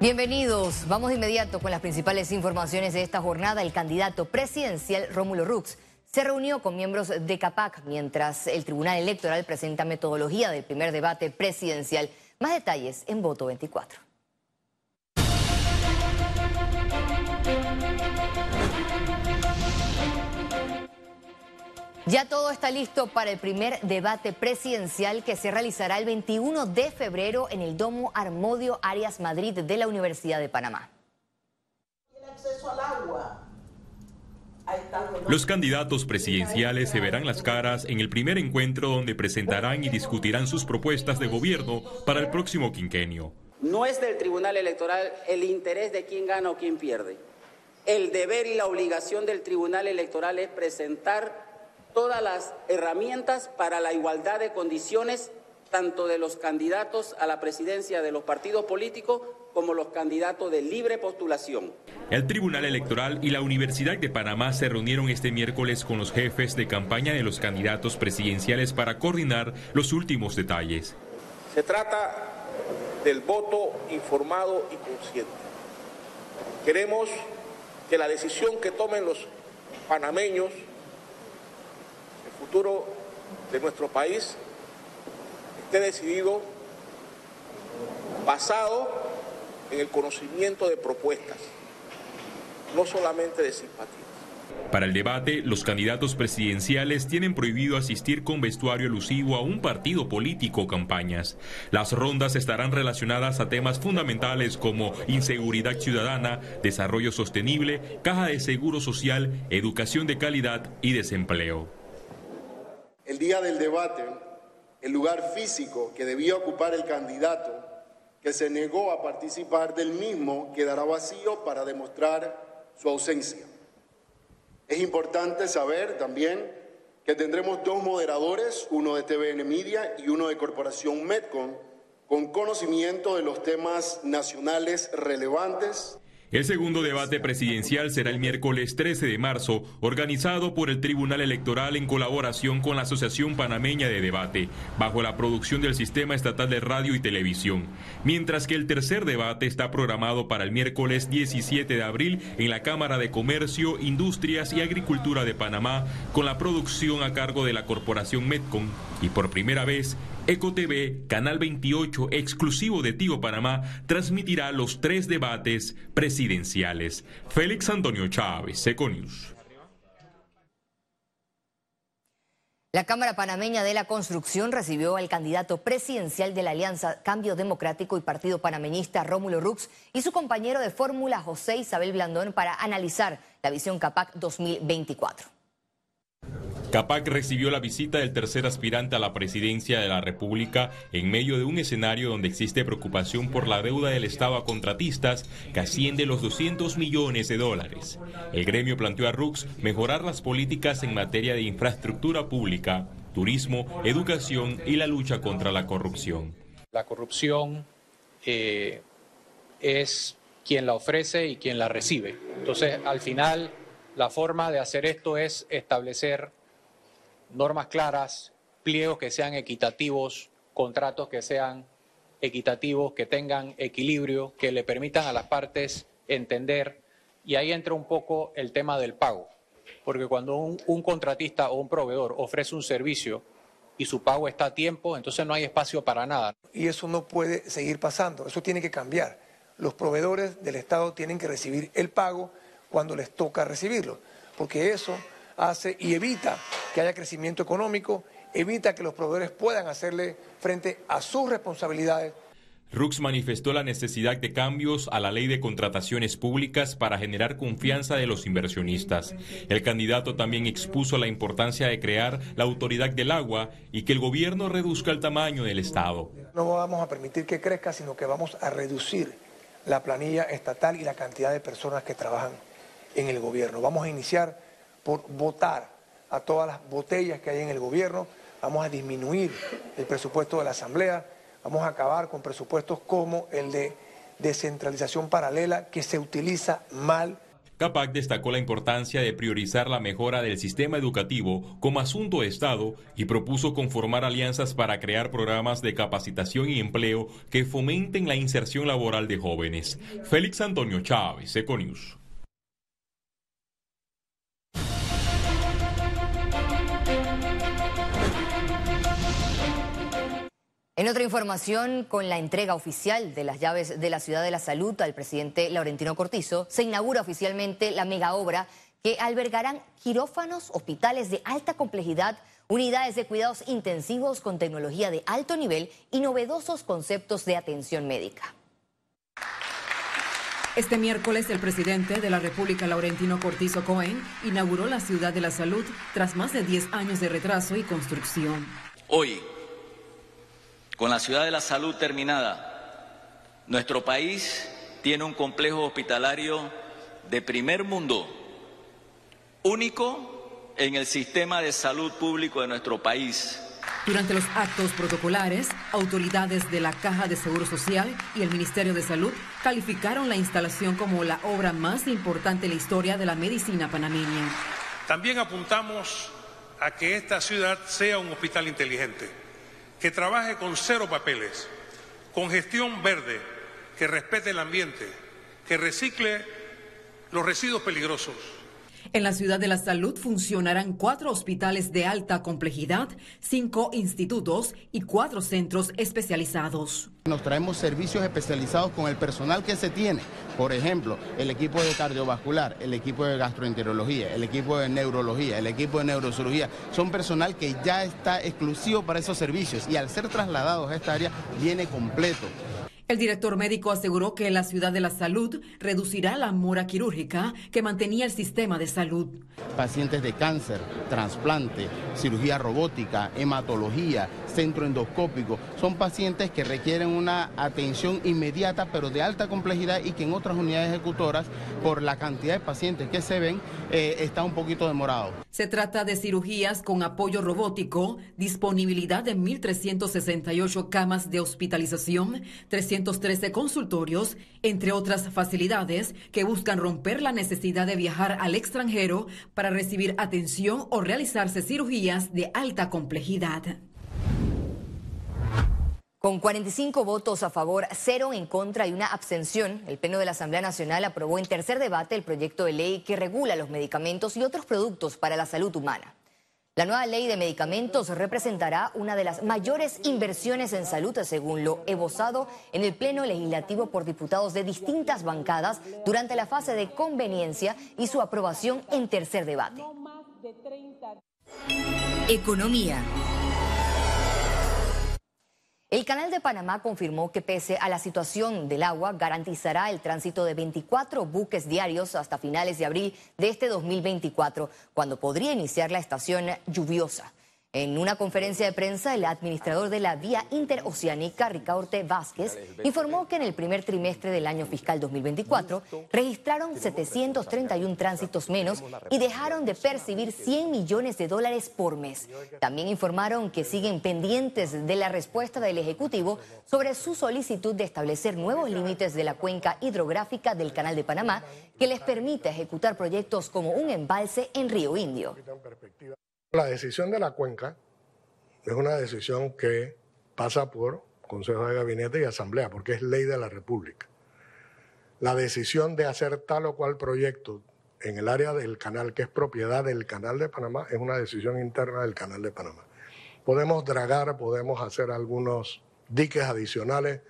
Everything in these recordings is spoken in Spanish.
Bienvenidos. Vamos de inmediato con las principales informaciones de esta jornada. El candidato presidencial Rómulo Rux se reunió con miembros de CAPAC mientras el Tribunal Electoral presenta metodología del primer debate presidencial. Más detalles en Voto 24. Ya todo está listo para el primer debate presidencial que se realizará el 21 de febrero en el Domo Armodio Arias Madrid de la Universidad de Panamá. Los candidatos presidenciales se verán las caras en el primer encuentro donde presentarán y discutirán sus propuestas de gobierno para el próximo quinquenio. No es del Tribunal Electoral el interés de quién gana o quién pierde. El deber y la obligación del Tribunal Electoral es presentar todas las herramientas para la igualdad de condiciones tanto de los candidatos a la presidencia de los partidos políticos como los candidatos de libre postulación. El Tribunal Electoral y la Universidad de Panamá se reunieron este miércoles con los jefes de campaña de los candidatos presidenciales para coordinar los últimos detalles. Se trata del voto informado y consciente. Queremos que la decisión que tomen los panameños futuro de nuestro país esté decidido basado en el conocimiento de propuestas, no solamente de simpatías. Para el debate, los candidatos presidenciales tienen prohibido asistir con vestuario elusivo a un partido político o campañas. Las rondas estarán relacionadas a temas fundamentales como inseguridad ciudadana, desarrollo sostenible, caja de seguro social, educación de calidad y desempleo. El día del debate, el lugar físico que debía ocupar el candidato que se negó a participar del mismo quedará vacío para demostrar su ausencia. Es importante saber también que tendremos dos moderadores, uno de TVN Media y uno de Corporación Medcon, con conocimiento de los temas nacionales relevantes el segundo debate presidencial será el miércoles 13 de marzo, organizado por el Tribunal Electoral en colaboración con la Asociación Panameña de Debate, bajo la producción del Sistema Estatal de Radio y Televisión, mientras que el tercer debate está programado para el miércoles 17 de abril en la Cámara de Comercio, Industrias y Agricultura de Panamá, con la producción a cargo de la Corporación Metcon, y por primera vez EcoTV, Canal 28, exclusivo de Tío Panamá, transmitirá los tres debates presidenciales. Félix Antonio Chávez, Econius. La Cámara Panameña de la Construcción recibió al candidato presidencial de la Alianza Cambio Democrático y Partido Panameñista Rómulo Rux y su compañero de fórmula José Isabel Blandón para analizar la visión CAPAC 2024. Capac recibió la visita del tercer aspirante a la presidencia de la República en medio de un escenario donde existe preocupación por la deuda del Estado a contratistas que asciende los 200 millones de dólares. El gremio planteó a Rux mejorar las políticas en materia de infraestructura pública, turismo, educación y la lucha contra la corrupción. La corrupción eh, es quien la ofrece y quien la recibe. Entonces, al final, la forma de hacer esto es establecer normas claras, pliegos que sean equitativos, contratos que sean equitativos, que tengan equilibrio, que le permitan a las partes entender. Y ahí entra un poco el tema del pago, porque cuando un, contratista o un proveedor ofrece un servicio y su pago está a tiempo, entonces no hay espacio para nada. Y eso no puede seguir pasando, eso tiene que cambiar. Los proveedores del Estado tienen que recibir el pago cuando les toca recibirlo, porque eso hace y evita que haya crecimiento económico, evita que los proveedores puedan hacerle frente a sus responsabilidades. Rux manifestó la necesidad de cambios a la ley de contrataciones públicas para generar confianza de los inversionistas. El candidato también expuso la importancia de crear la autoridad del agua y que el gobierno reduzca el tamaño del Estado. No vamos a permitir que crezca, sino que vamos a reducir la planilla estatal y la cantidad de personas que trabajan en el gobierno. Vamos a iniciar por votar a todas las botellas que hay en el gobierno, vamos a disminuir el presupuesto de la Asamblea, vamos a acabar con presupuestos como el de descentralización paralela que se utiliza mal CAPAC destacó la importancia de priorizar la mejora del sistema educativo como asunto de Estado y propuso conformar alianzas para crear programas de capacitación y empleo que fomenten la inserción laboral de jóvenes. Félix Antonio Chávez, Econius. En otra información, con la entrega oficial de las llaves de la Ciudad de la Salud al presidente Laurentino Cortizo, se inaugura oficialmente la mega obra que albergarán quirófanos, hospitales de alta complejidad, unidades de cuidados intensivos con tecnología de alto nivel y novedosos conceptos de atención médica. Este miércoles el presidente de la República, Laurentino Cortizo Cohen, inauguró la Ciudad de la Salud tras más de 10 años de retraso y construcción. Hoy, con la ciudad de la salud terminada, nuestro país tiene un complejo hospitalario de primer mundo, único en el sistema de salud público de nuestro país. Durante los actos protocolares, autoridades de la Caja de Seguro Social y el Ministerio de Salud calificaron la instalación como la obra más importante en la historia de la medicina panameña. También apuntamos a que esta ciudad sea un hospital inteligente que trabaje con cero papeles, con gestión verde, que respete el ambiente, que recicle los residuos peligrosos. En la ciudad de la salud funcionarán cuatro hospitales de alta complejidad, cinco institutos y cuatro centros especializados. Nos traemos servicios especializados con el personal que se tiene. Por ejemplo, el equipo de cardiovascular, el equipo de gastroenterología, el equipo de neurología, el equipo de neurocirugía. Son personal que ya está exclusivo para esos servicios y al ser trasladados a esta área viene completo. El director médico aseguró que la ciudad de la salud reducirá la mora quirúrgica que mantenía el sistema de salud. Pacientes de cáncer, trasplante, cirugía robótica, hematología, centro endoscópico, son pacientes que requieren una atención inmediata pero de alta complejidad y que en otras unidades ejecutoras, por la cantidad de pacientes que se ven, eh, está un poquito demorado. Se trata de cirugías con apoyo robótico, disponibilidad de 1.368 camas de hospitalización, 313 consultorios, entre otras facilidades que buscan romper la necesidad de viajar al extranjero para recibir atención o realizarse cirugías de alta complejidad. Con 45 votos a favor, cero en contra y una abstención, el Pleno de la Asamblea Nacional aprobó en tercer debate el proyecto de ley que regula los medicamentos y otros productos para la salud humana. La nueva ley de medicamentos representará una de las mayores inversiones en salud, según lo evocado en el Pleno Legislativo por diputados de distintas bancadas durante la fase de conveniencia y su aprobación en tercer debate. Economía. El Canal de Panamá confirmó que pese a la situación del agua, garantizará el tránsito de 24 buques diarios hasta finales de abril de este 2024, cuando podría iniciar la estación lluviosa. En una conferencia de prensa, el administrador de la vía interoceánica, Ricaurte Vázquez, informó que en el primer trimestre del año fiscal 2024 registraron 731 tránsitos menos y dejaron de percibir 100 millones de dólares por mes. También informaron que siguen pendientes de la respuesta del Ejecutivo sobre su solicitud de establecer nuevos límites de la cuenca hidrográfica del Canal de Panamá que les permita ejecutar proyectos como un embalse en Río Indio. La decisión de la cuenca es una decisión que pasa por Consejo de Gabinete y Asamblea, porque es ley de la República. La decisión de hacer tal o cual proyecto en el área del canal, que es propiedad del Canal de Panamá, es una decisión interna del Canal de Panamá. Podemos dragar, podemos hacer algunos diques adicionales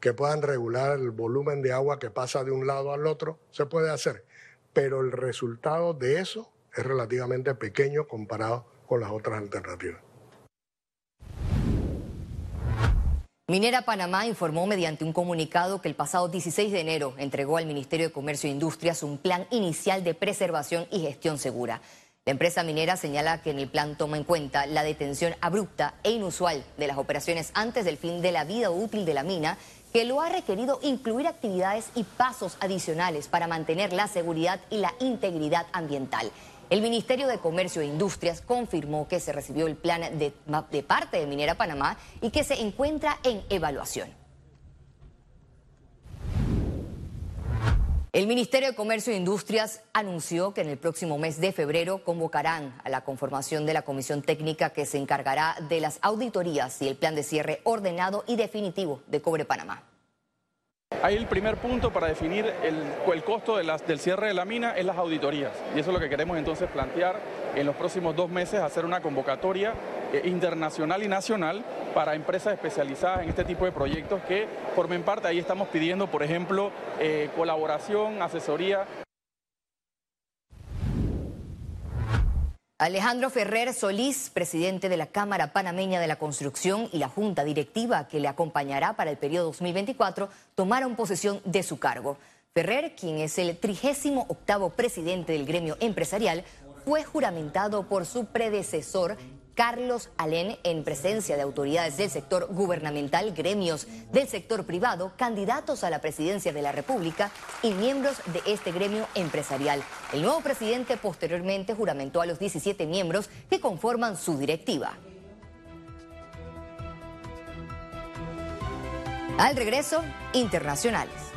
que puedan regular el volumen de agua que pasa de un lado al otro, se puede hacer, pero el resultado de eso es relativamente pequeño comparado con las otras alternativas. Minera Panamá informó mediante un comunicado que el pasado 16 de enero entregó al Ministerio de Comercio e Industrias un plan inicial de preservación y gestión segura. La empresa minera señala que en el plan toma en cuenta la detención abrupta e inusual de las operaciones antes del fin de la vida útil de la mina, que lo ha requerido incluir actividades y pasos adicionales para mantener la seguridad y la integridad ambiental. El Ministerio de Comercio e Industrias confirmó que se recibió el plan de, de parte de Minera Panamá y que se encuentra en evaluación. El Ministerio de Comercio e Industrias anunció que en el próximo mes de febrero convocarán a la conformación de la comisión técnica que se encargará de las auditorías y el plan de cierre ordenado y definitivo de Cobre Panamá. Ahí el primer punto para definir el, costo del cierre de la mina es las auditorías. Y eso es lo que queremos entonces plantear en los próximos dos meses, hacer una convocatoria eh, internacional y nacional para empresas especializadas en este tipo de proyectos que formen parte. Ahí estamos pidiendo, por ejemplo, eh, colaboración, asesoría. Alejandro Ferrer Solís, presidente de la Cámara Panameña de la Construcción y la Junta Directiva que le acompañará para el periodo 2024, tomaron posesión de su cargo. Ferrer, quien es el trigésimo octavo presidente del gremio empresarial, fue juramentado por su predecesor Carlos Alén en presencia de autoridades del sector gubernamental, gremios del sector privado, candidatos a la presidencia de la República y miembros de este gremio empresarial. El nuevo presidente posteriormente juramentó a los 17 miembros que conforman su directiva. Al regreso, internacionales.